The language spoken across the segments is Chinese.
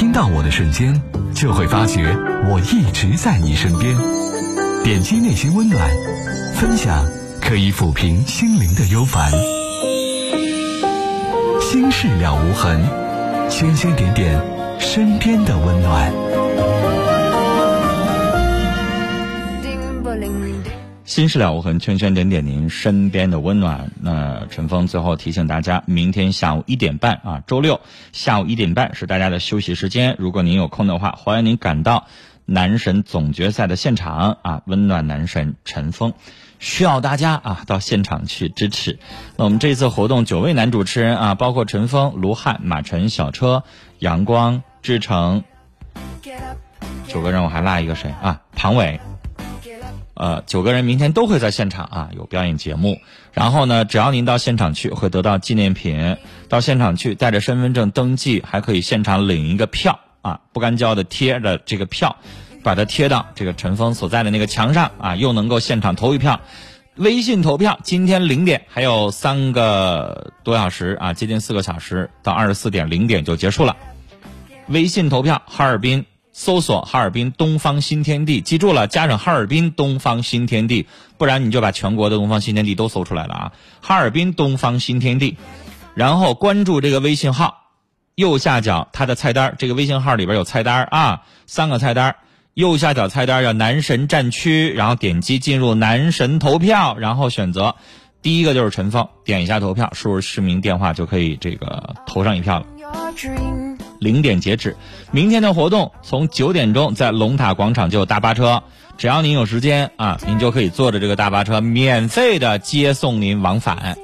听到我的瞬间，就会发觉我一直在你身边。点击内心温暖，分享可以抚平心灵的忧烦。心事了无痕，圈圈点点身边的温暖。心事了无痕，圈圈点点您身边的温暖。那陈峰最后提醒大家，明天下午一点半啊，周六下午一点半是大家的休息时间。如果您有空的话，欢迎您赶到男神总决赛的现场啊，温暖男神陈峰，需要大家啊到现场去支持。那我们这次活动九位男主持人啊，包括陈峰、卢汉、马晨、小车、阳光、志成，九个人我还落一个谁啊？庞伟。呃，九个人明天都会在现场啊，有表演节目。然后呢，只要您到现场去，会得到纪念品。到现场去，带着身份证登记，还可以现场领一个票啊，不干胶的贴的这个票，把它贴到这个陈峰所在的那个墙上啊，又能够现场投一票。微信投票，今天零点还有三个多小时啊，接近四个小时，到二十四点零点就结束了。微信投票，哈尔滨。搜索哈尔滨东方新天地，记住了，加上哈尔滨东方新天地，不然你就把全国的东方新天地都搜出来了啊！哈尔滨东方新天地，然后关注这个微信号，右下角它的菜单，这个微信号里边有菜单啊，三个菜单，右下角菜单叫男神战区，然后点击进入男神投票，然后选择第一个就是陈峰，点一下投票，输入实名电话就可以这个投上一票了。零点截止，明天的活动从九点钟在龙塔广场就有大巴车，只要您有时间啊，您就可以坐着这个大巴车免费的接送您往返，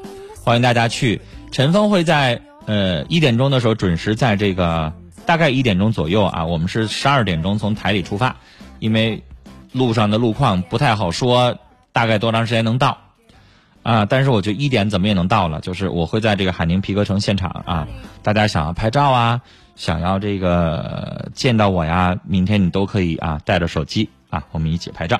欢迎大家去。陈峰会在呃一点钟的时候准时在这个大概一点钟左右啊，我们是十二点钟从台里出发，因为路上的路况不太好说，大概多长时间能到啊？但是我觉得一点怎么也能到了，就是我会在这个海宁皮革城现场啊，大家想要拍照啊。想要这个见到我呀，明天你都可以啊，带着手机啊，我们一起拍照。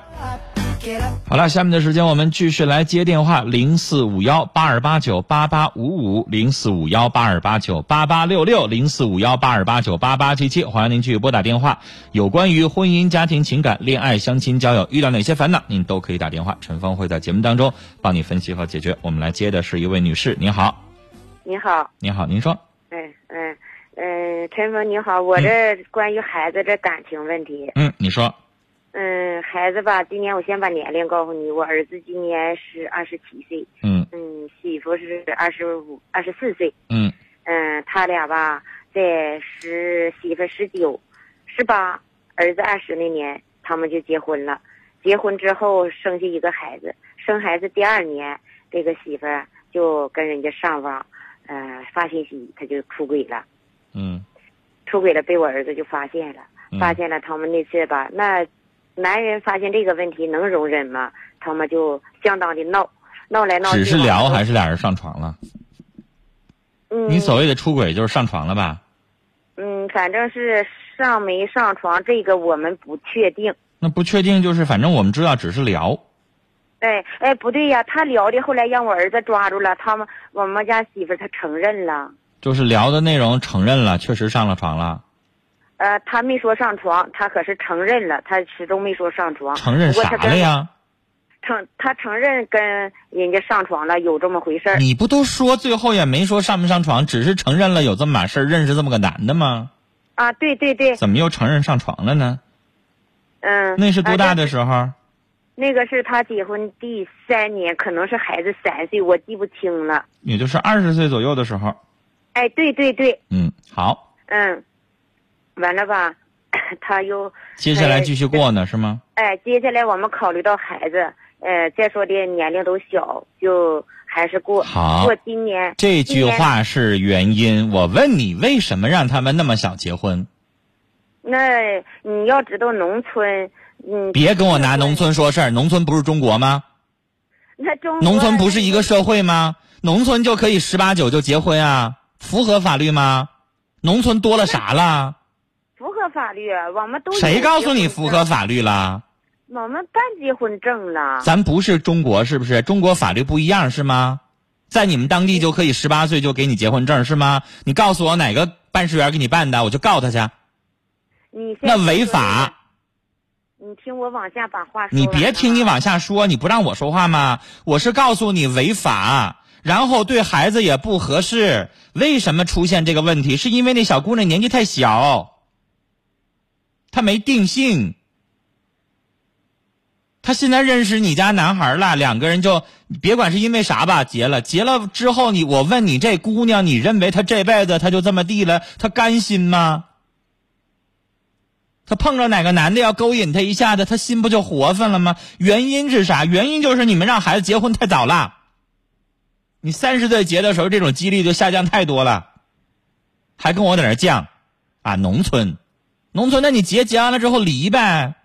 好了，下面的时间我们继续来接电话，零四五幺八二八九八八五五，零四五幺八二八九八八六六，零四五幺八二八九八八七七，欢迎您继续拨打电话。有关于婚姻、家庭、情感、恋爱、相亲、交友，遇到哪些烦恼，您都可以打电话，陈峰会在节目当中帮你分析和解决。我们来接的是一位女士，您好。你好。你好，您说。嗯嗯。嗯，陈峰你好，我这关于孩子这感情问题。嗯，你说。嗯，孩子吧，今年我先把年龄告诉你，我儿子今年是二十七岁。嗯。嗯，媳妇是二十五、二十四岁。嗯。嗯，他俩吧，在十媳妇十九、十八，儿子二十那年，他们就结婚了。结婚之后生下一个孩子，生孩子第二年，这个媳妇就跟人家上网，呃，发信息，他就出轨了。嗯，出轨了，被我儿子就发现了，发现了。他们那次吧，那男人发现这个问题能容忍吗？他们就相当的闹，闹来闹去。只是聊还是俩人上床了？嗯，你所谓的出轨就是上床了吧？嗯，反正是上没上床，这个我们不确定。那不确定就是，反正我们知道只是聊。哎哎，不对呀，他聊的，后来让我儿子抓住了，他们我们家媳妇她承认了。就是聊的内容承认了，确实上了床了。呃，他没说上床，他可是承认了，他始终没说上床。承认啥了呀？承他承认跟人家上床了，有这么回事儿。你不都说最后也没说上没上床，只是承认了有这么码事儿，认识这么个男的吗？啊，对对对。怎么又承认上床了呢？嗯。那是多大的时候？那个是他结婚第三年，可能是孩子三岁，我记不清了。也就是二十岁左右的时候。哎，对对对，嗯，好，嗯，完了吧，他又接下来继续过呢，是吗？哎，接下来我们考虑到孩子，呃，再说的年龄都小，就还是过好过今年。这句话是原因，我问你，为什么让他们那么小结婚？那你要知道，农村，嗯，别跟我拿农村说事儿，农村不是中国吗？那中农村不是一个社会吗？农村就可以十八九就结婚啊？符合法律吗？农村多了啥了？法律，我们都谁告诉你符合法律了？我们办结婚证了。咱不是中国，是不是？中国法律不一样是吗？在你们当地就可以十八岁就给你结婚证是吗？你告诉我哪个办事员给你办的，我就告他去。你那违法。你听我往下把话说。你别听你。往下说，你不让我说话吗？我是告诉你违法，然后对孩子也不合适。为什么出现这个问题？是因为那小姑娘年纪太小，她没定性。她现在认识你家男孩了，两个人就别管是因为啥吧，结了。结了之后你，我问你，这姑娘，你认为她这辈子她就这么地了？她甘心吗？她碰着哪个男的要勾引她一下子，她心不就活泛了吗？原因是啥？原因就是你们让孩子结婚太早了。你三十岁结的时候，这种几率就下降太多了，还跟我在那犟，啊，农村，农村，那你结结完了之后离呗。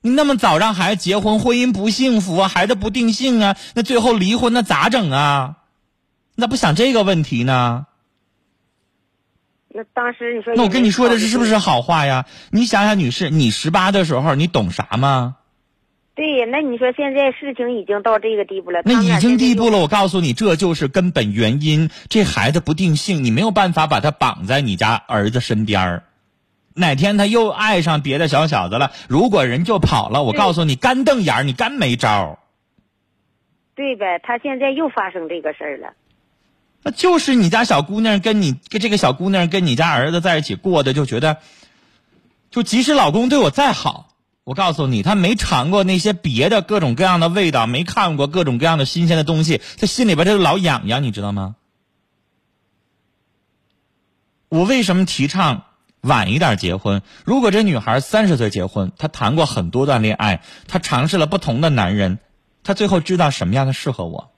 你那么早让孩子结婚，婚姻不幸福啊，孩子不定性啊，那最后离婚那咋整啊？那不想这个问题呢？那当时你说。那我跟你说的是是不是好话呀？你想想，女士，你十八的时候你懂啥吗？对，那你说现在事情已经到这个地步了，那已经地步了，我告诉你，这就是根本原因。这孩子不定性，你没有办法把他绑在你家儿子身边儿。哪天他又爱上别的小小子了，如果人就跑了，我告诉你，干瞪眼儿，你干没招儿。对呗，他现在又发生这个事儿了。那就是你家小姑娘跟你跟这个小姑娘跟你家儿子在一起过的，就觉得，就即使老公对我再好，我告诉你，他没尝过那些别的各种各样的味道，没看过各种各样的新鲜的东西，他心里边他就老痒痒，你知道吗？我为什么提倡晚一点结婚？如果这女孩三十岁结婚，她谈过很多段恋爱，她尝试了不同的男人，她最后知道什么样的适合我。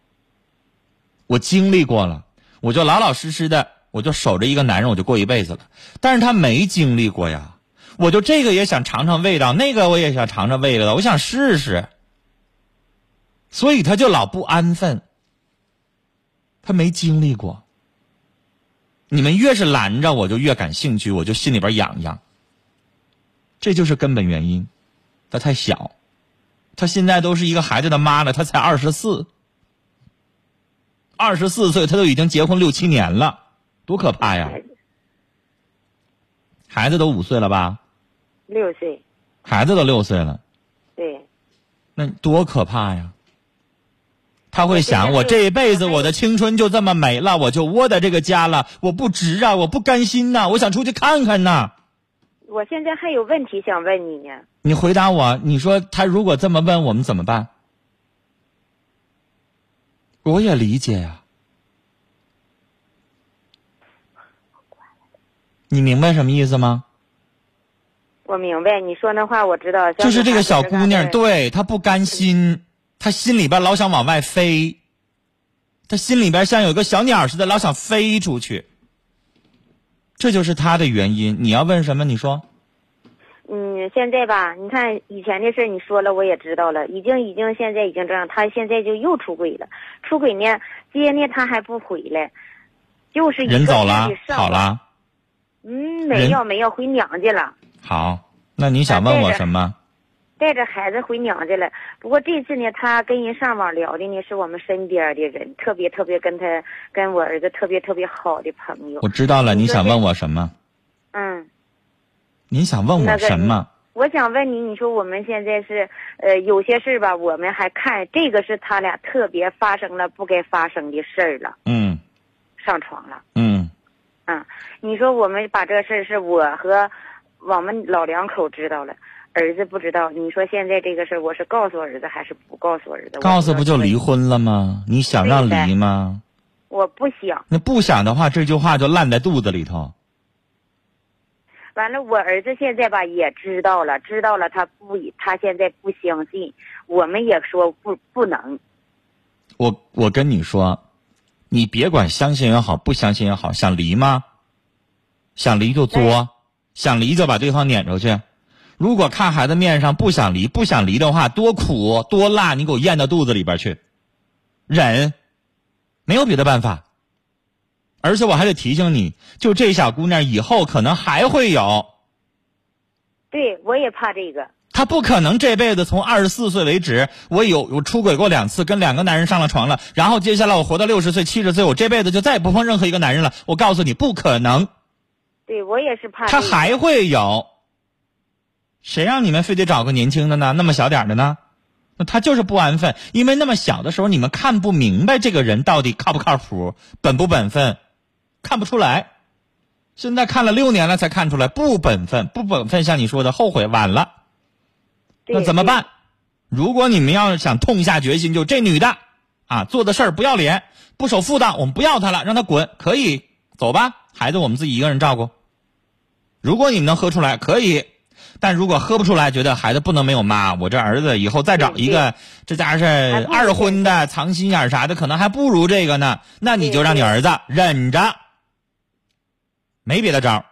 我经历过了，我就老老实实的，我就守着一个男人，我就过一辈子了。但是他没经历过呀，我就这个也想尝尝味道，那个我也想尝尝味道，我想试试。所以他就老不安分，他没经历过。你们越是拦着，我就越感兴趣，我就心里边痒痒。这就是根本原因，他太小，他现在都是一个孩子的妈了，他才二十四。二十四岁，他都已经结婚六七年了，多可怕呀！孩子都五岁了吧？六岁，孩子都六岁了，对，那多可怕呀！他会想，我我这一辈子我我的青春就这么没了，我就窝在这个家了，我不值啊，我不甘心呐、我想出去看看呐。我现在还有问题想问你呢。你回答我，你说他如果这么问，我们怎么办？我也理解呀、你明白什么意思吗？我明白你说那话，我知道。就是这个小姑娘，对。她不甘心，她心里边老想往外飞，她心里边像有个小鸟似的，老想飞出去。这就是她的原因。你要问什么？你说。嗯，现在吧，你看以前的事儿你说了，我也知道了，已经已经现在已经这样，他现在就又出轨了，出轨呢，接呢他还不回来，就是人走了。好了，嗯，没有没有，回娘家了，好。那你想问我什么？带着孩子回娘家了。不过这次呢，他跟人上网聊的呢，是我们身边的人，特别特别跟他跟我儿子特别特别好的朋友我。知道了，你想问我什么？嗯。你想问我那个什么？我想问你，你说我们现在是，呃，有些事儿吧，我们还看这个是他俩特别发生了不该发生的事儿了，嗯上床了。嗯，啊，你说我们把这事儿是我和我们老两口知道了，儿子不知道。你说现在这个事儿，我是告诉儿子还是不告诉儿子？告诉不就离婚？了吗？你想让离吗？我不想。那不想的话，这句话就烂在肚子里头。完了，我儿子现在吧也知道了，知道了，他不，他现在不相信。我们也说不不能。我我跟你说，你别管相信也好，不相信也好，想离吗？想离就作，想离就把对方撵出去。如果看孩子面上不想离，不想离的话，多苦多辣，你给我咽到肚子里边去，忍，没有别的办法。而且我还得提醒你，就这小姑娘以后可能还会有，对，我也怕这个。她不可能这辈子从二十四岁为止，我有我出轨过两次，跟两个男人上了床了，然后接下来我活到六十岁、七十岁，我这辈子就再也不碰任何一个男人了。我告诉你，不可能。对我也是怕这个他还会有。谁让你们非得找个年轻的呢？那么小点的呢？那他就是不安分，因为那么小的时候你们看不明白这个人到底靠不靠谱、本不本分，看不出来。现在看了六年了才看出来不本分，不本分，像你说的后悔晚了。那怎么办？如果你们要是想痛下决心，就这女的啊做的事儿不要脸，不守妇道，我们不要她了，让她滚，可以走吧，孩子我们自己一个人照顾。如果你们能喝出来，可以；但如果喝不出来，觉得孩子不能没有妈，我这儿子以后再找一个，这家伙是二婚的、藏心眼儿啥的，可能还不如这个呢。那你就让你儿子忍着，没别的招儿。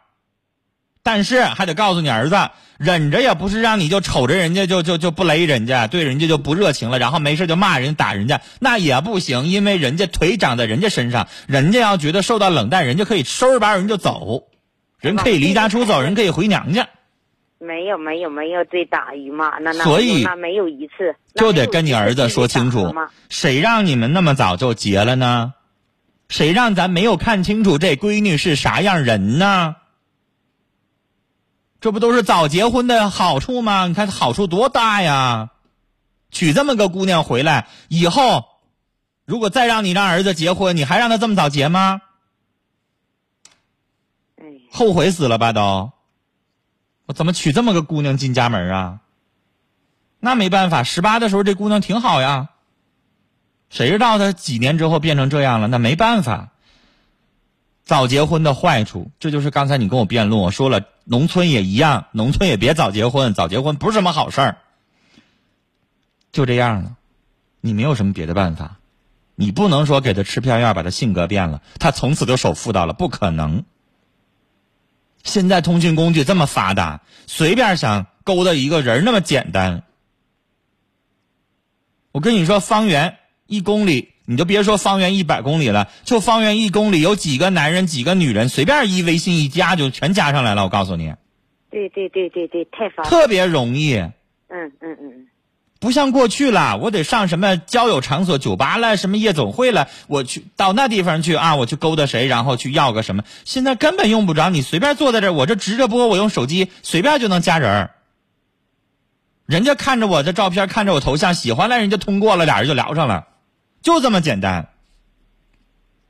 但是还得告诉你儿子，忍着也不是让你就瞅着人家就就就不勒人家，对人家就不热情了，然后没事就骂人打人家，那也不行，因为人家腿长在人家身上，人家要觉得受到冷淡，人家可以收拾包人就走，人可以离家出走，人可以回娘家，没有没有没有对打鱼嘛，那那所以那没有一次，就得跟你儿子说清楚谁让你们那么早就结了呢？谁让咱没有看清楚这闺女是啥样人呢？这不都是早结婚的好处吗？你看好处多大呀！娶这么个姑娘回来以后，如果再让你让儿子结婚，你还让他这么早结吗？后悔死了吧都！我怎么娶这么个姑娘进家门啊？那没办法，十八的时候这姑娘挺好呀。谁知道她几年之后变成这样了？那没办法。早结婚的坏处，这就是刚才你跟我辩论，我说了，农村也一样，农村也别早结婚，早结婚不是什么好事儿。就这样了，你没有什么别的办法，你不能说给他吃片药把他性格变了，他从此就守妇道了，不可能。现在通讯工具这么发达，随便想勾搭一个人那么简单。我跟你说，方圆一公里，你就别说方圆一百公里了，就方圆一公里有几个男人，几个女人，随便一微信一加就全加上来了。我告诉你，对对对对对，太方便，特别容易，嗯嗯嗯嗯，不像过去了，我得上什么交友场所、酒吧了，什么夜总会了，我去到那地方去啊，我去勾搭谁，然后去要个什么。现在根本用不着，你随便坐在这儿，我这直着播，我用手机随便就能加人儿。人家看着我的照片，看着我头像，喜欢了，人家通过了，俩人就聊上了，就这么简单。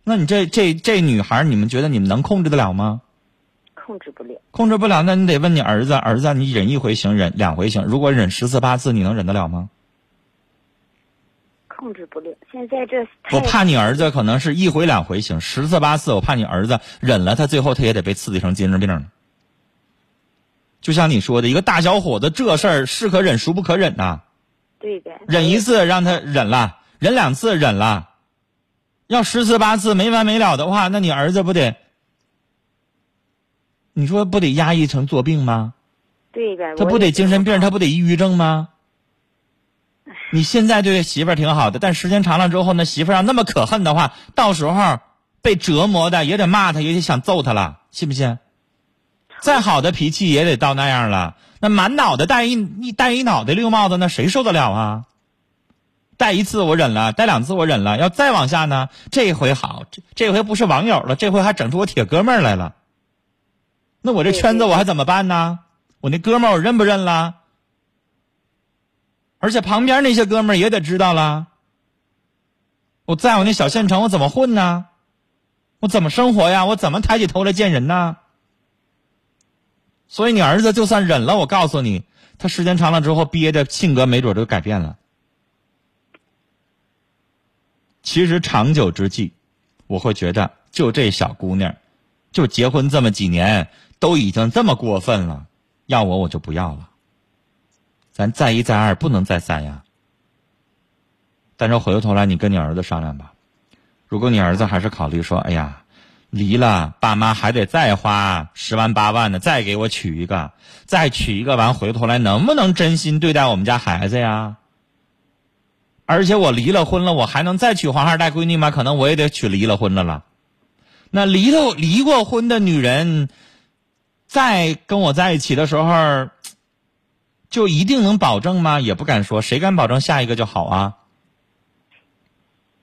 那你这这这女孩，你们觉得你们能控制得了吗？控制不了，控制不了，那你得问你儿子，儿子，你忍一回行，忍两回行，如果忍十次八次，你能忍得了吗？控制不了。现在这我怕你儿子可能是一回两回行，十次八次，我怕你儿子忍了，他最后他也得被刺激成精神病了。就像你说的，一个大小伙子这事儿是可忍孰不可忍呐、对的，忍一次让他忍了，忍两次忍了，要十次八次没完没了的话，那你儿子不得？你说不得压抑成作病吗？对的，他不得精神病，他不得抑郁症吗？你现在对媳妇儿挺好的，但时间长了之后，那媳妇儿要那么可恨的话，到时候被折磨的也得骂他，也得想揍他了，信不信？再好的脾气也得到那样了。那满脑袋戴一一戴一脑袋绿帽子，那谁受得了啊？戴一次我忍了，戴两次我忍了，要再往下呢，这回好，这这回不是网友了，这回还整出我铁哥们儿来了。那我这圈子我还怎么办呢？我那哥们儿我认不认了？而且旁边那些哥们儿也得知道了。我在我那小县城，我怎么混呢？我怎么生活呀？我怎么抬起头来见人呢？所以你儿子就算忍了，我告诉你，他时间长了之后憋着性格没准就改变了。其实长久之计，我会觉得就这小姑娘，就结婚这么几年，都已经这么过分了，要我我就不要了。咱再一再二，不能再三呀。但是回过头来，你跟你儿子商量吧。如果你儿子还是考虑说，哎呀，离了，爸妈还得再花十万八万的，再给我娶一个，再娶一个完，回过头来能不能真心对待我们家孩子呀？而且我离了婚了，我还能再娶黄二代闺女吗？可能我也得娶离了婚的了。那离了离过婚的女人，再跟我在一起的时候，就一定能保证吗？也不敢说，谁敢保证下一个就好啊？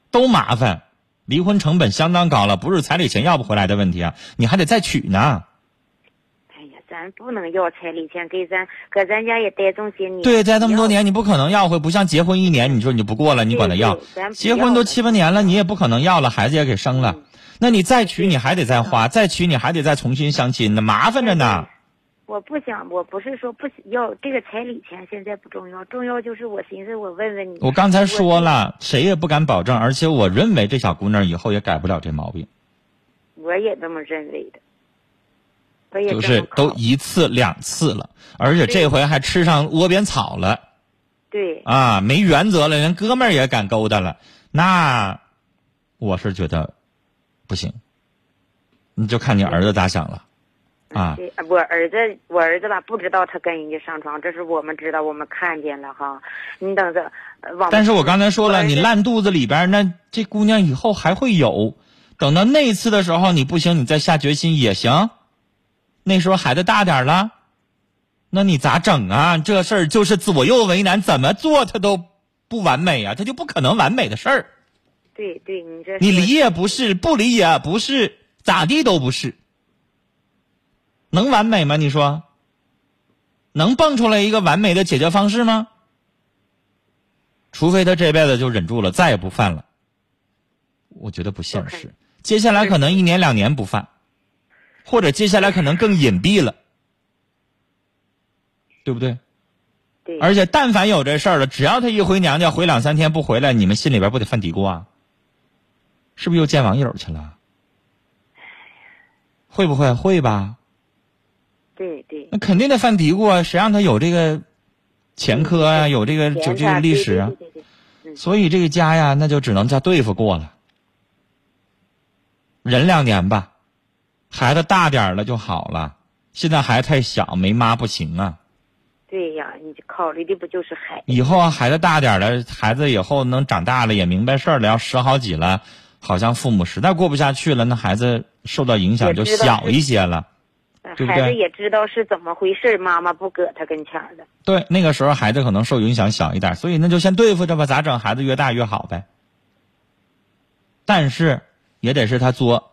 都麻烦，离婚成本相当高了，不是彩礼钱要不回来的问题啊，你还得再娶呢。哎呀咱不能要彩礼钱，给咱搁咱家也待这么些年。对，待这么多年你不可能要回，不像结婚一年，你说你就不过了，你管他要结婚都七八年了，你也不可能要了，孩子也给生了嗯，那你再娶你还得再花，再娶你还得再重新相亲，呢麻烦着呢。我不想，我不是说不要这个彩礼钱，现在不重要，重要就是我寻思我问问你。我刚才说了，谁也不敢保证，而且我认为这小姑娘以后也改不了这毛病，我也这么认为的。我也就是都一次两次了，而且这回还吃上窝边草了。对。啊，没原则了，连哥们儿也敢勾搭了，那我是觉得不行，你就看你儿子咋想了啊。我儿子，我儿子吧，不知道他跟人家上床，这是我们知道，我们看见了哈。你等着。但是我刚才说了，你烂肚子里边，那这姑娘以后还会有。等到那次的时候，你不行，你再下决心也行。那时候孩子大点了，那你咋整啊？这事儿就是左右为难，怎么做他都不完美啊，他就不可能完美的事儿。对对，你这你离也不是，不离也不是，咋地都不是。能完美吗？你说？能蹦出来一个完美的解决方式吗？除非他这辈子就忍住了，再也不犯了。我觉得不现实。接下来可能一年两年不犯，或者接下来可能更隐蔽了，对不对？对，而且但凡有这事儿了，只要他一回娘家，回两三天不回来，你们心里边不得犯嘀咕啊？是不是又见网友去了？会不会？会吧？对对那肯定得犯嘀咕啊！谁让他有这个前科啊，有这个就这个历史啊？所以这个家呀，那就只能叫对付过了，忍两年吧，孩子大点了就好了。现在孩子太小，没妈不行啊。对呀，你考虑的不就是孩子？以后啊孩子大点了，孩子以后能长大了，也明白事儿了，要十好几了，好像父母实在过不下去了，那孩子受到影响就小一些了。对不对孩子也知道是怎么回事，妈妈不搁他跟前儿的。对，那个时候孩子可能受影响小一点，所以那就先对付着吧，咋整？孩子越大越好呗。但是也得是他作，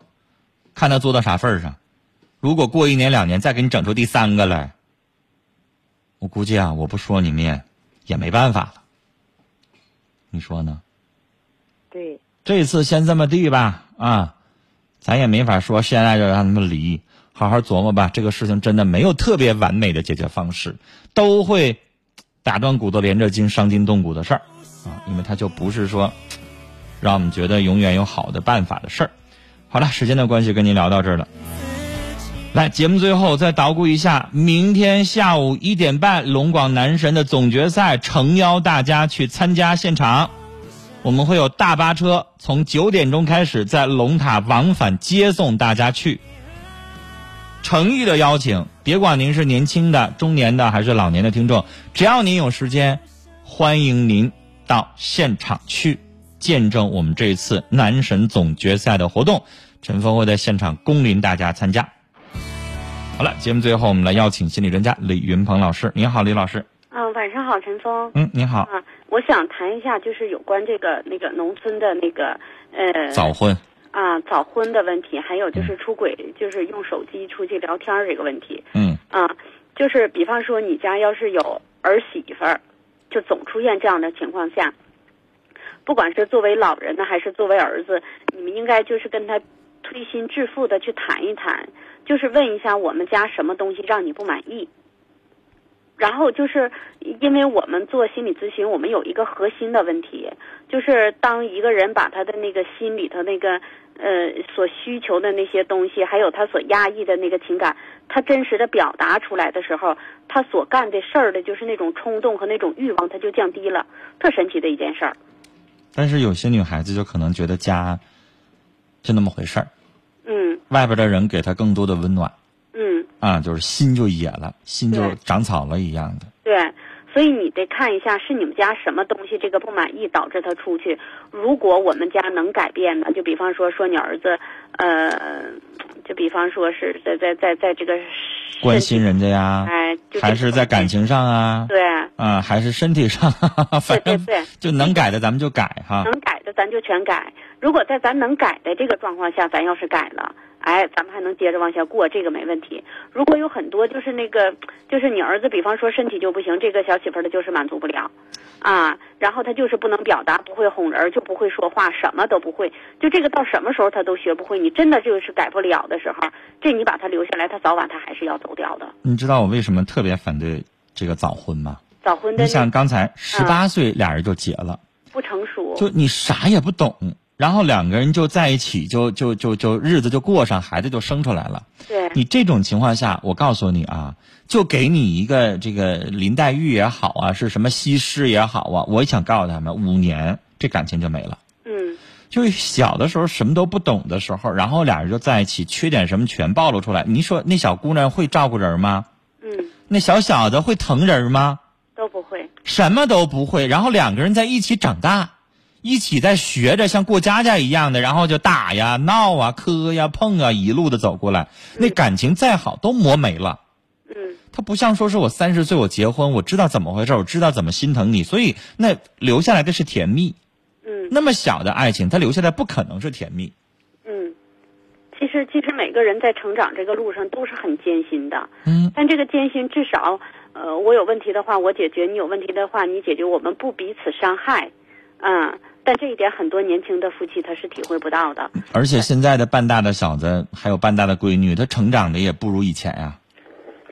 看他作到啥份儿上。如果过一年两年再给你整出第三个来，我估计啊，我不说你们也也没办法了。你说呢？对这次先这么地吧，啊，咱也没法说现在就让他们离，好好琢磨吧。这个事情真的没有特别完美的解决方式，都会打断骨头连着筋、伤筋动骨的事儿啊，因为它就不是说让我们觉得永远有好的办法的事儿。好了，时间的关系，跟您聊到这儿了。来，节目最后再捣鼓一下，明天下午一点半，龙广男神的总决赛，诚邀大家去参加现场。我们会有大巴车从九点钟开始在龙塔往返接送大家去。诚意的邀请，别管您是年轻的、中年的还是老年的听众，只要您有时间，欢迎您到现场去见证我们这一次男神总决赛的活动。陈峰会在现场恭临大家参加。好了，节目最后我们来邀请心理专家李云鹏老师。您好，李老师。嗯，晚上好，陈峰。嗯，你好。啊，我想谈一下，就是有关这个那个农村的那个呃早婚。啊早婚的问题，还有就是出轨，就是用手机出去聊天这个问题。嗯啊，就是比方说你家要是有儿媳妇儿，就总出现这样的情况下，不管是作为老人呢，还是作为儿子，你们应该就是跟他推心置腹的去谈一谈，就是问一下我们家什么东西让你不满意。然后就是因为我们做心理咨询，我们有一个核心的问题，就是当一个人把他的那个心里头那个呃所需求的那些东西，还有他所压抑的那个情感，他真实的表达出来的时候，他所干的事儿的就是那种冲动和那种欲望，他就降低了，特神奇的一件事儿。但是有些女孩子就可能觉得家就那么回事儿，嗯外边的人给她更多的温暖嗯，啊，就是心就野了，心就长草了一样的。对。所以你得看一下是你们家什么东西这个不满意导致他出去。如果我们家能改变的，就比方说说你儿子，呃，就比方说是在在在在这个关心人家呀，哎，就还是在感情上啊，对啊，还是身体上，反正对就能改的咱们就改哈。能改的咱就全改。如果在咱能改的这个状况下，咱要是改了，哎，咱们还能接着往下过，这个没问题。如果有很多就是那个，就是你儿子，比方说身体就不行，这个小媳妇儿的就是满足不了，啊，然后他就是不能表达，不会哄人，就不会说话，什么都不会，就这个到什么时候他都学不会。你真的就是改不了的时候，这你把他留下来，他早晚他还是要走掉的。你知道我为什么特别反对这个早婚吗？早婚的你想刚才十八岁俩人就结了，不成熟，就你啥也不懂，然后两个人就在一起，就就就就日子就过上，孩子就生出来了。对，你这种情况下，我告诉你啊，就给你一个这个林黛玉也好啊，是什么西施也好啊，我想告诉他们，五年这感情就没了。嗯，就是小的时候什么都不懂的时候，然后俩人就在一起，缺点什么全暴露出来。你说那小姑娘会照顾人吗？嗯，那小小子会疼人吗？都不会。什么都不会，然后两个人在一起长大，一起在学着像过家家一样的，然后就打呀、闹啊、磕呀、碰啊，一路的走过来。那感情再好都磨没了。嗯，他不像说是我三十岁我结婚，我知道怎么回事，我知道怎么心疼你，所以那留下来的是甜蜜。嗯那么小的爱情，他留下来不可能是甜蜜。嗯，其实其实每个人在成长这个路上都是很艰辛的。嗯，但这个艰辛至少，呃，我有问题的话我解决，你有问题的话你解决，我们不彼此伤害，嗯。但这一点很多年轻的夫妻他是体会不到的。而且现在的半大的小子，还有半大的闺女，他成长的也不如以前呀、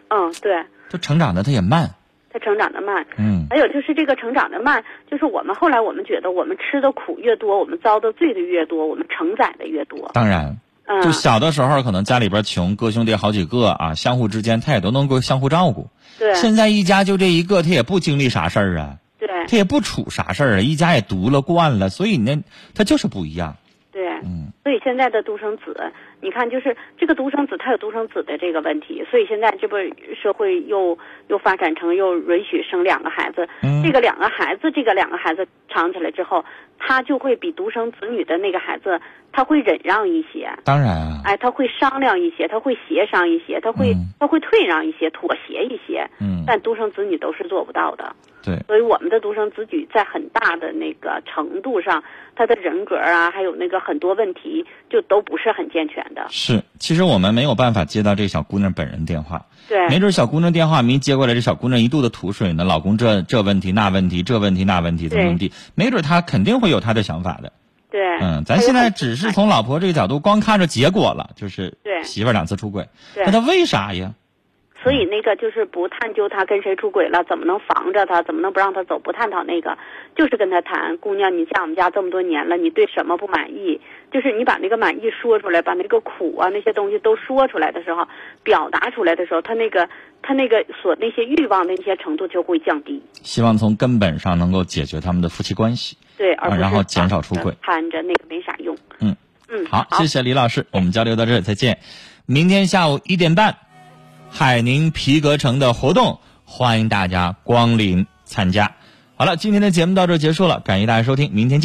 嗯，对，他成长的他也慢。他成长的慢。嗯还有就是这个成长的慢，就是我们后来我们觉得我们吃的苦越多，我们遭的罪的越多，我们承载的越多。当然，嗯，就小的时候可能家里边穷，哥兄弟好几个啊，相互之间他也都能够相互照顾。对现在一家就这一个，他也不经历啥事儿啊，对。他也不处啥事儿啊，一家也独了惯了，所以呢，他就是不一样。对，嗯。所以现在的独生子，你看，就是这个独生子，他有独生子的这个问题，所以现在这不社会又又发展成又允许生两个孩子，嗯。这个两个孩子，这个两个孩子长起来之后，他就会比独生子女的那个孩子，他会忍让一些，当然啊，哎，他会商量一些，他会协商一些，他会、嗯。他会退让一些，妥协一些，嗯，但独生子女都是做不到的。对，所以我们的独生子女在很大的那个程度上，他的人格啊，还有那个很多问题，就都不是很健全的。是。其实我们没有办法接到这小姑娘本人电话，对，没准小姑娘电话没接过来，这小姑娘一肚子吐水呢，老公这这问题那问题，这问题那问题怎么怎么地，没准她肯定会有她的想法的。对，嗯，咱现在只是从老婆这个角度光看着结果了，就是对。媳妇儿两次出轨，对。那她为啥呀？所以那个就是不探究他跟谁出轨了，怎么能防着他，怎么能不让他走，不探讨那个，就是跟他谈，姑娘，你嫁我们家这么多年了，你对什么不满意？就是你把那个满意说出来，把那个苦啊那些东西都说出来的时候，表达出来的时候，他那个他那个所那些欲望的那些程度就会降低。希望从根本上能够解决他们的夫妻关系。对，而然后减少出轨攀着那个没啥用。嗯嗯，好，谢谢李老师，我们交流到这儿，再见。明天下午一点半，海宁皮革城的活动，欢迎大家光临参加。好了，今天的节目到这结束了，感谢大家收听，明天见。